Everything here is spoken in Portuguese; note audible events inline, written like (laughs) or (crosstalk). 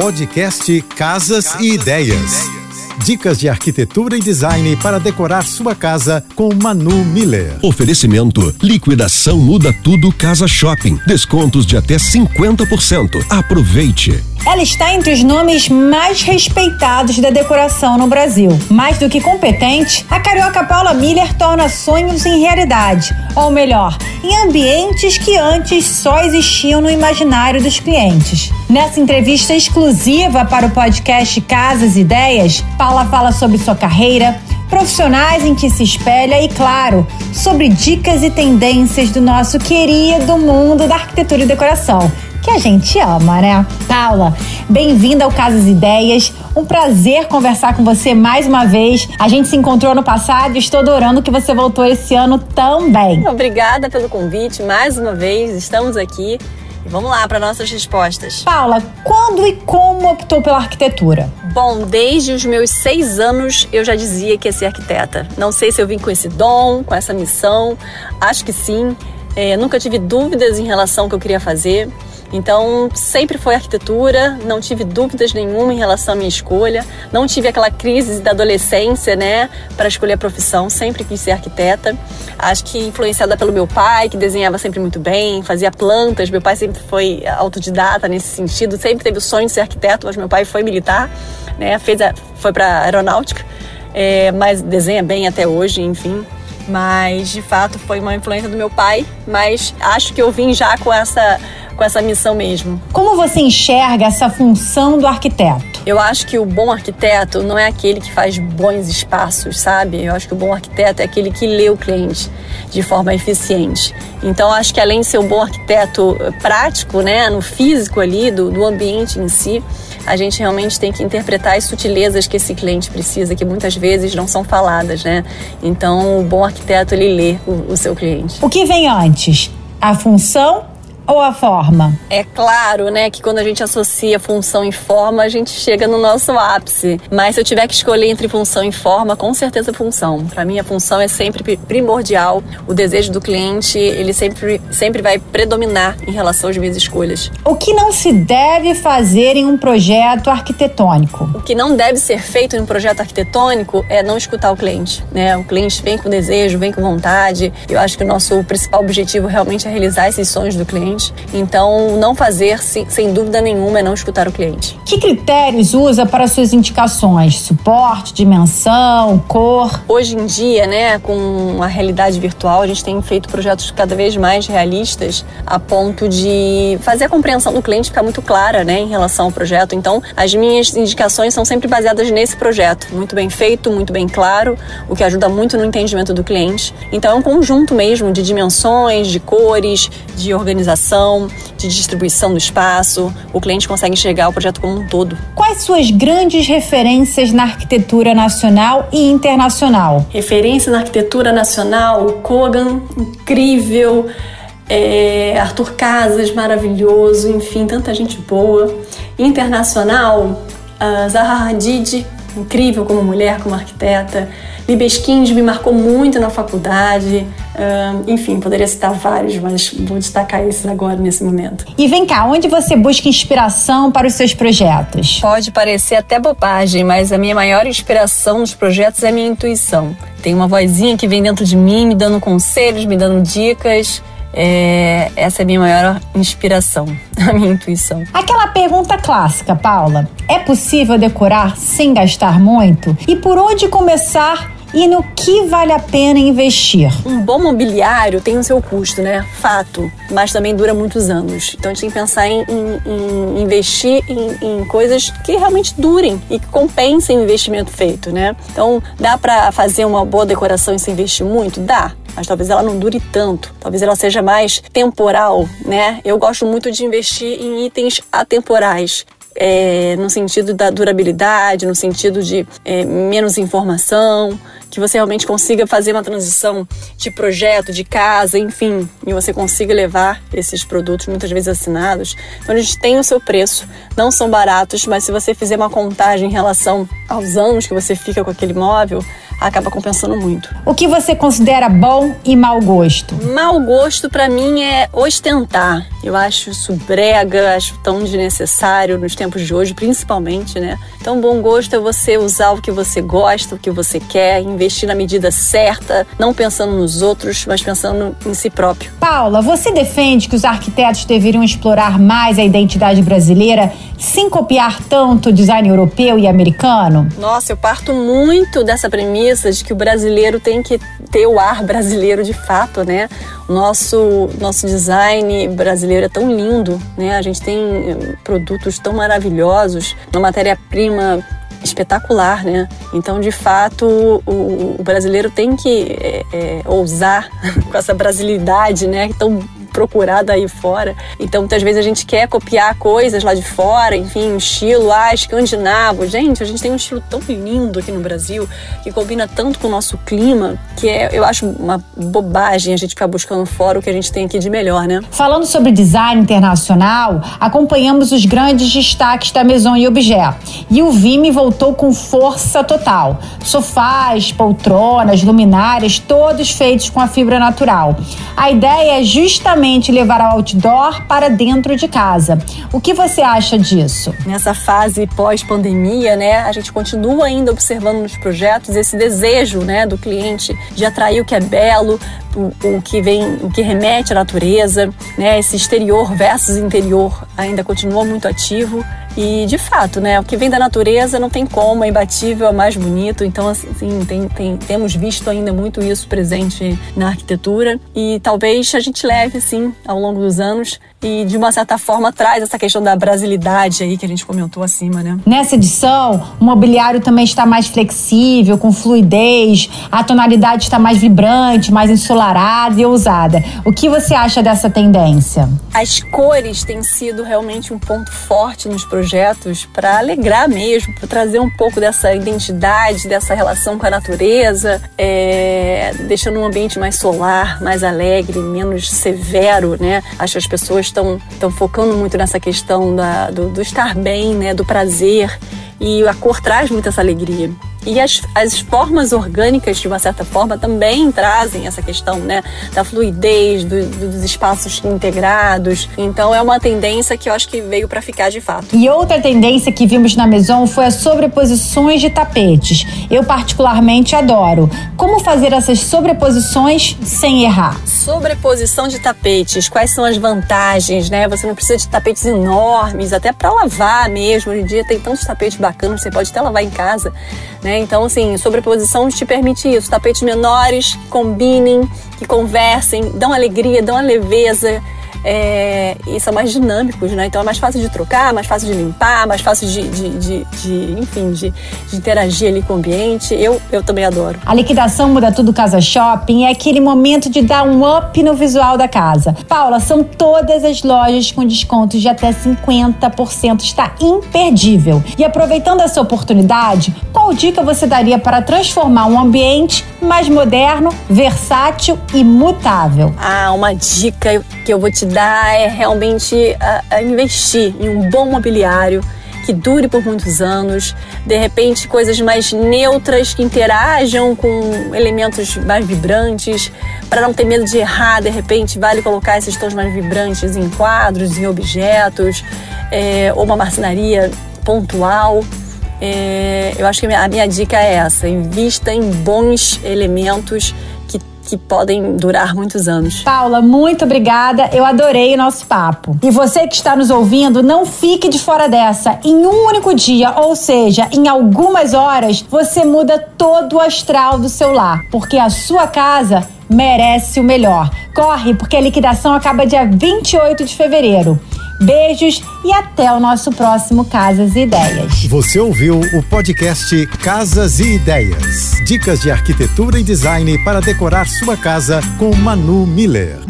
Podcast Casas e Ideias. Dicas de arquitetura e design para decorar sua casa com Manu Miller. Oferecimento: liquidação muda tudo Casa Shopping. Descontos de até 50%. Aproveite. Ela está entre os nomes mais respeitados da decoração no Brasil. Mais do que competente, a carioca Paula Miller torna sonhos em realidade, ou melhor, em ambientes que antes só existiam no imaginário dos clientes. Nessa entrevista exclusiva para o podcast Casas e Ideias, Paula fala sobre sua carreira, profissionais em que se espelha e, claro, sobre dicas e tendências do nosso querido mundo da arquitetura e decoração que a gente ama, né? Paula, bem-vinda ao Casas Ideias. Um prazer conversar com você mais uma vez. A gente se encontrou no passado e estou adorando que você voltou esse ano também. Obrigada pelo convite mais uma vez. Estamos aqui. E vamos lá para nossas respostas. Paula, quando e como optou pela arquitetura? Bom, desde os meus seis anos eu já dizia que ia ser arquiteta. Não sei se eu vim com esse dom, com essa missão. Acho que sim. É, nunca tive dúvidas em relação ao que eu queria fazer. Então, sempre foi arquitetura, não tive dúvidas nenhuma em relação à minha escolha, não tive aquela crise da adolescência, né, para escolher a profissão, sempre quis ser arquiteta. Acho que influenciada pelo meu pai, que desenhava sempre muito bem, fazia plantas. Meu pai sempre foi autodidata nesse sentido, sempre teve o sonho de ser arquiteto, mas meu pai foi militar, né, fez a, foi para aeronáutica, é, mas desenha bem até hoje, enfim. Mas de fato foi uma influência do meu pai, mas acho que eu vim já com essa com essa missão mesmo. Como você enxerga essa função do arquiteto? Eu acho que o bom arquiteto não é aquele que faz bons espaços, sabe? Eu acho que o bom arquiteto é aquele que lê o cliente de forma eficiente. Então, acho que além de ser um bom arquiteto prático, né, no físico ali, do, do ambiente em si, a gente realmente tem que interpretar as sutilezas que esse cliente precisa, que muitas vezes não são faladas, né? Então, o bom arquiteto, ele lê o, o seu cliente. O que vem antes? A função ou a forma? É claro, né, que quando a gente associa função e forma, a gente chega no nosso ápice. Mas se eu tiver que escolher entre função e forma, com certeza função. Para mim a função é sempre primordial. O desejo do cliente, ele sempre sempre vai predominar em relação às minhas escolhas. O que não se deve fazer em um projeto arquitetônico? O que não deve ser feito em um projeto arquitetônico é não escutar o cliente, né? O cliente vem com desejo, vem com vontade. Eu acho que o nosso principal objetivo realmente é realizar esses sonhos do cliente cliente. Então, não fazer, sem dúvida nenhuma, é não escutar o cliente. Que critérios usa para suas indicações? Suporte, dimensão, cor? Hoje em dia, né, com a realidade virtual, a gente tem feito projetos cada vez mais realistas a ponto de fazer a compreensão do cliente ficar muito clara, né, em relação ao projeto. Então, as minhas indicações são sempre baseadas nesse projeto, muito bem feito, muito bem claro, o que ajuda muito no entendimento do cliente. Então, é um conjunto mesmo de dimensões, de cores, de organização de distribuição do espaço. O cliente consegue enxergar o projeto como um todo. Quais suas grandes referências na arquitetura nacional e internacional? Referência na arquitetura nacional, Kogan, incrível. É, Arthur Casas, maravilhoso, enfim, tanta gente boa. Internacional, Zaha Hadid, incrível como mulher, como arquiteta. Libeskind me marcou muito na faculdade. Uh, enfim, poderia citar vários, mas vou destacar esses agora nesse momento. E vem cá, onde você busca inspiração para os seus projetos? Pode parecer até bobagem, mas a minha maior inspiração nos projetos é a minha intuição. Tem uma vozinha que vem dentro de mim, me dando conselhos, me dando dicas. É, essa é a minha maior inspiração, (laughs) a minha intuição. Aquela pergunta clássica, Paula: é possível decorar sem gastar muito? E por onde começar e no que vale a pena investir? Um bom mobiliário tem o seu custo, né? Fato, mas também dura muitos anos. Então a gente tem que pensar em, em, em investir em, em, coisas que realmente durem e que compensem o investimento feito, né? Então dá para fazer uma boa decoração e se investir muito? Dá mas talvez ela não dure tanto, talvez ela seja mais temporal, né? Eu gosto muito de investir em itens atemporais é, no sentido da durabilidade, no sentido de é, menos informação, que você realmente consiga fazer uma transição de projeto, de casa, enfim, e você consiga levar esses produtos muitas vezes assinados. Então gente tem o seu preço, não são baratos, mas se você fizer uma contagem em relação aos anos que você fica com aquele móvel, acaba compensando muito. O que você considera bom e mau gosto? Mau gosto para mim é ostentar. Eu acho isso brega, acho tão desnecessário nos tempos de hoje, principalmente, né? Então, bom gosto é você usar o que você gosta, o que você quer, investir na medida certa, não pensando nos outros, mas pensando em si próprio. Paula, você defende que os arquitetos deveriam explorar mais a identidade brasileira sem copiar tanto o design europeu e americano? Nossa, eu parto muito dessa premissa de que o brasileiro tem que ter o ar brasileiro de fato, né? O nosso, nosso design brasileiro é tão lindo, né? A gente tem eh, produtos tão maravilhosos, uma matéria-prima espetacular, né? Então, de fato, o, o brasileiro tem que é, é, ousar (laughs) com essa brasilidade, né? Tão procurada aí fora. Então, muitas vezes a gente quer copiar coisas lá de fora, enfim, estilo, ah, escandinavo. Gente, a gente tem um estilo tão lindo aqui no Brasil, que combina tanto com o nosso clima, que é, eu acho uma bobagem a gente ficar buscando fora o que a gente tem aqui de melhor, né? Falando sobre design internacional, acompanhamos os grandes destaques da Maison e Objet. E o Vime voltou com força total. Sofás, poltronas, luminárias, todos feitos com a fibra natural. A ideia é justamente levar ao outdoor para dentro de casa. O que você acha disso? Nessa fase pós-pandemia, né, a gente continua ainda observando nos projetos esse desejo, né, do cliente de atrair o que é belo, o, o que vem, o que remete à natureza, né, esse exterior versus interior ainda continua muito ativo. E de fato, né, o que vem da natureza não tem como, é imbatível, é mais bonito. Então, assim, tem, tem, temos visto ainda muito isso presente na arquitetura. E talvez a gente leve, sim, ao longo dos anos, e de uma certa forma traz essa questão da brasilidade aí que a gente comentou acima, né? Nessa edição, o mobiliário também está mais flexível, com fluidez, a tonalidade está mais vibrante, mais ensolarada e ousada. O que você acha dessa tendência? As cores têm sido realmente um ponto forte nos projetos para alegrar mesmo, para trazer um pouco dessa identidade, dessa relação com a natureza, é, deixando um ambiente mais solar, mais alegre, menos severo, né? Acho que as pessoas estão, estão focando muito nessa questão da, do, do estar bem, né, do prazer. E a cor traz muito essa alegria. E as, as formas orgânicas, de uma certa forma, também trazem essa questão, né? Da fluidez, do, dos espaços integrados. Então é uma tendência que eu acho que veio para ficar de fato. E outra tendência que vimos na Maison foi as sobreposições de tapetes. Eu particularmente adoro. Como fazer essas sobreposições sem errar? Sobreposição de tapetes, quais são as vantagens, né? Você não precisa de tapetes enormes, até para lavar mesmo. Hoje em dia tem tantos tapetes bacanas, você pode até lavar em casa, né? Então, assim, sobreposição te permite isso. Tapetes menores que combinem, que conversem, dão alegria, dão a leveza é, e são mais dinâmicos, né? Então é mais fácil de trocar, mais fácil de limpar, mais fácil de, de, de, de enfim, de, interagir ali com o ambiente. Eu, eu também adoro. A liquidação Muda Tudo Casa Shopping é aquele momento de dar um up no visual da casa. Paula, são todas as lojas com descontos de até 50%. Está imperdível. E aproveitando essa oportunidade, qual dica você daria para transformar um ambiente mais moderno, versátil e mutável? Ah, uma dica que eu vou te dar é realmente a, a investir em um bom mobiliário que dure por muitos anos, de repente coisas mais neutras que interajam com elementos mais vibrantes, para não ter medo de errar, de repente vale colocar esses tons mais vibrantes em quadros, em objetos, é, ou uma marcenaria pontual. É, eu acho que a minha, a minha dica é essa: invista em bons elementos que podem durar muitos anos. Paula, muito obrigada. Eu adorei o nosso papo. E você que está nos ouvindo, não fique de fora dessa. Em um único dia, ou seja, em algumas horas, você muda todo o astral do seu lar, porque a sua casa merece o melhor. Corre, porque a liquidação acaba dia 28 de fevereiro. Beijos e até o nosso próximo Casas e Ideias. Você ouviu o podcast Casas e Ideias. Dicas de arquitetura e design para decorar sua casa com Manu Miller.